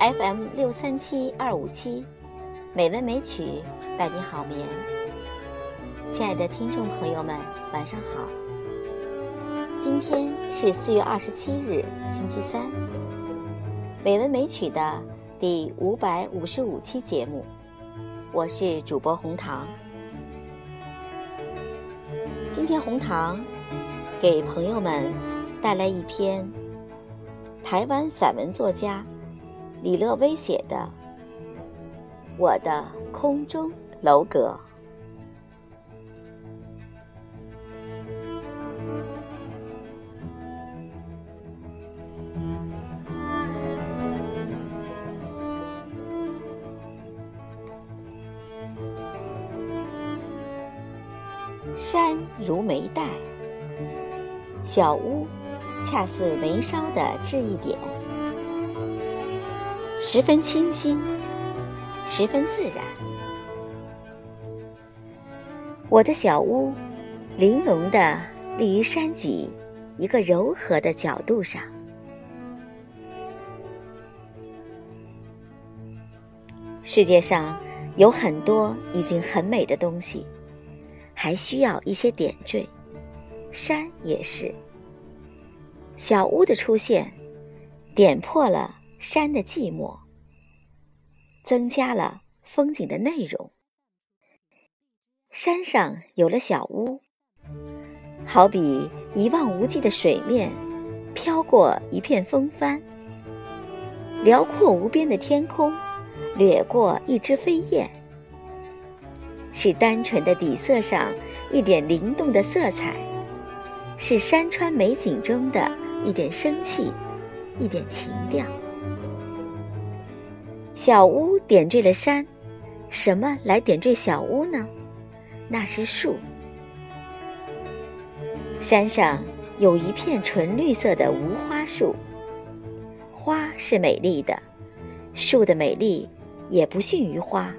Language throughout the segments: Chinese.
FM 六三七二五七，美文美曲伴你好眠。亲爱的听众朋友们，晚上好。今天是四月二十七日，星期三。美文美曲的第五百五十五期节目，我是主播红糖。今天红糖给朋友们带来一篇台湾散文作家。李乐薇写的《我的空中楼阁》，山如眉黛，小屋恰似眉梢的痣一点。十分清新，十分自然。我的小屋，玲珑的立于山脊一个柔和的角度上。世界上有很多已经很美的东西，还需要一些点缀。山也是。小屋的出现，点破了。山的寂寞，增加了风景的内容。山上有了小屋，好比一望无际的水面，飘过一片风帆；辽阔无边的天空，掠过一只飞燕。是单纯的底色上一点灵动的色彩，是山川美景中的一点生气，一点情调。小屋点缀了山，什么来点缀小屋呢？那是树。山上有一片纯绿色的无花树，花是美丽的，树的美丽也不逊于花。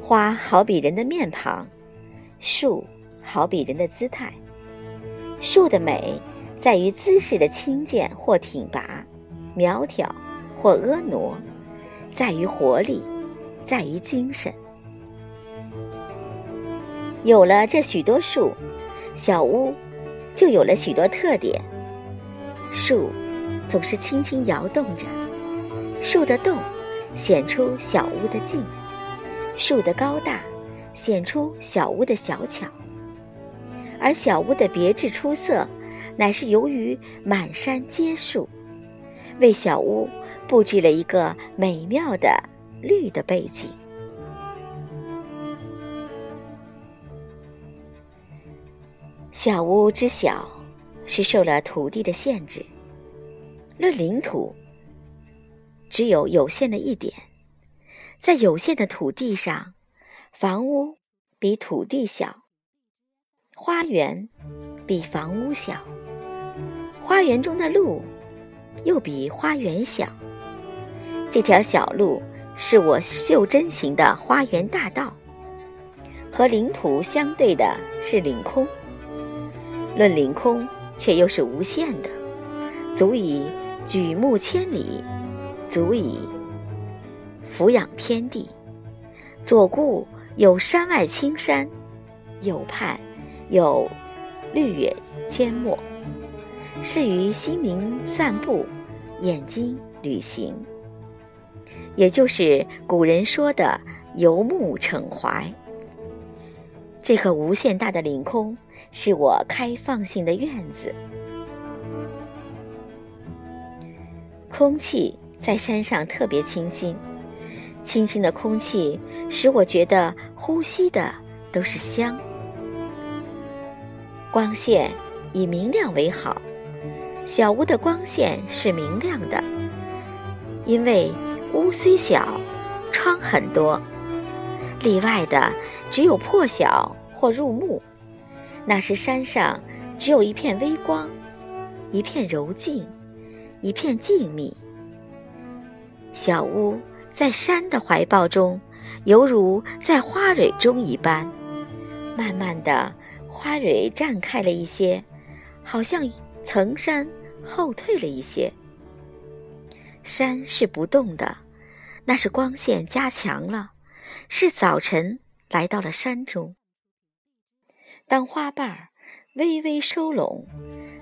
花好比人的面庞，树好比人的姿态。树的美在于姿势的轻健或挺拔，苗条或婀娜。在于活力，在于精神。有了这许多树，小屋就有了许多特点。树总是轻轻摇动着，树的动显出小屋的静；树的高大显出小屋的小巧。而小屋的别致出色，乃是由于满山皆树，为小屋。布置了一个美妙的绿的背景。小屋之小，是受了土地的限制。论领土，只有有限的一点，在有限的土地上，房屋比土地小，花园比房屋小，花园中的路又比花园小。这条小路是我袖珍型的花园大道，和领土相对的是领空。论领空，却又是无限的，足以举目千里，足以俯仰天地。左顾有山外青山，右盼有绿野阡陌，适于心灵散步，眼睛旅行。也就是古人说的“游目骋怀”。这个无限大的领空，是我开放性的院子。空气在山上特别清新，清新的空气使我觉得呼吸的都是香。光线以明亮为好，小屋的光线是明亮的，因为。屋虽小，窗很多，例外的只有破晓或入暮，那时山上只有一片微光，一片柔静，一片静谧。小屋在山的怀抱中，犹如在花蕊中一般。慢慢的，花蕊绽开了一些，好像层山后退了一些。山是不动的，那是光线加强了，是早晨来到了山中。当花瓣儿微微收拢，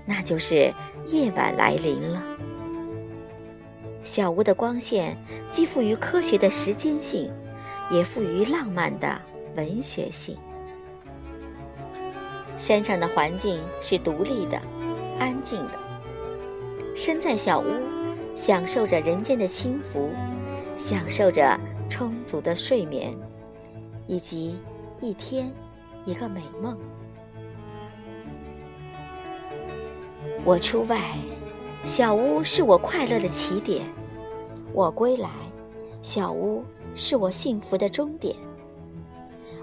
那就是夜晚来临了。小屋的光线既富于科学的时间性，也富于浪漫的文学性。山上的环境是独立的、安静的。身在小屋，享受着人间的轻浮，享受着充足的睡眠，以及一天一个美梦。我出外，小屋是我快乐的起点；我归来，小屋是我幸福的终点。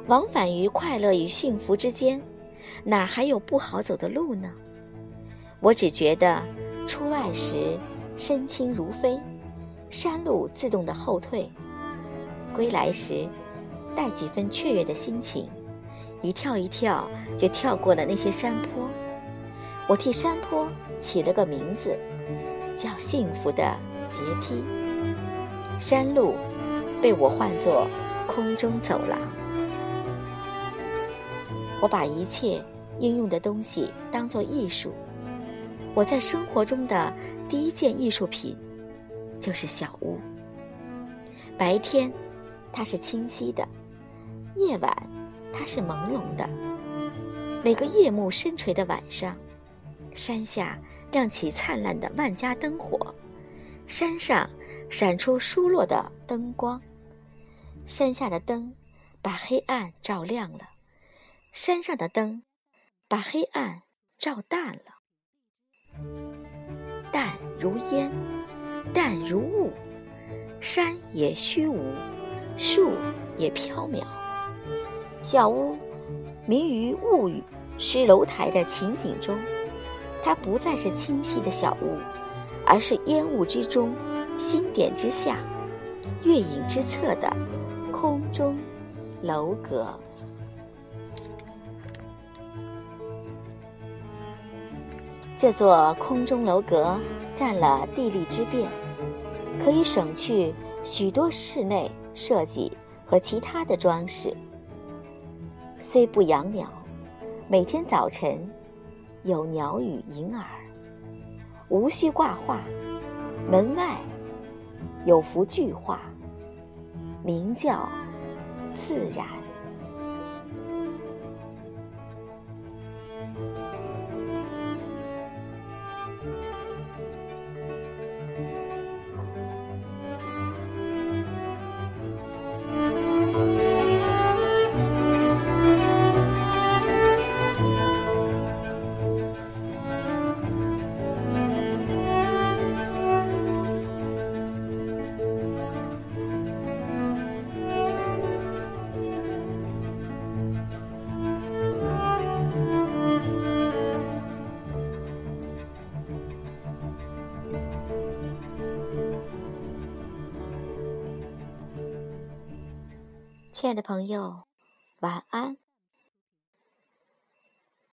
往返于快乐与幸福之间。哪还有不好走的路呢？我只觉得，出外时身轻如飞，山路自动的后退；归来时，带几分雀跃的心情，一跳一跳就跳过了那些山坡。我替山坡起了个名字，叫幸福的阶梯。山路被我唤作空中走廊。我把一切。应用的东西当做艺术，我在生活中的第一件艺术品就是小屋。白天，它是清晰的；夜晚，它是朦胧的。每个夜幕深垂的晚上，山下亮起灿烂的万家灯火，山上闪出疏落的灯光，山下的灯把黑暗照亮了，山上的灯。把黑暗照淡了，淡如烟，淡如雾，山也虚无，树也飘渺。小屋迷于雾雨湿楼台的情景中，它不再是清晰的小屋，而是烟雾之中、星点之下、月影之侧的空中楼阁。这座空中楼阁占了地利之便，可以省去许多室内设计和其他的装饰。虽不养鸟，每天早晨有鸟语引耳，无需挂画。门外有幅巨画，名叫自然。亲爱的朋友，晚安。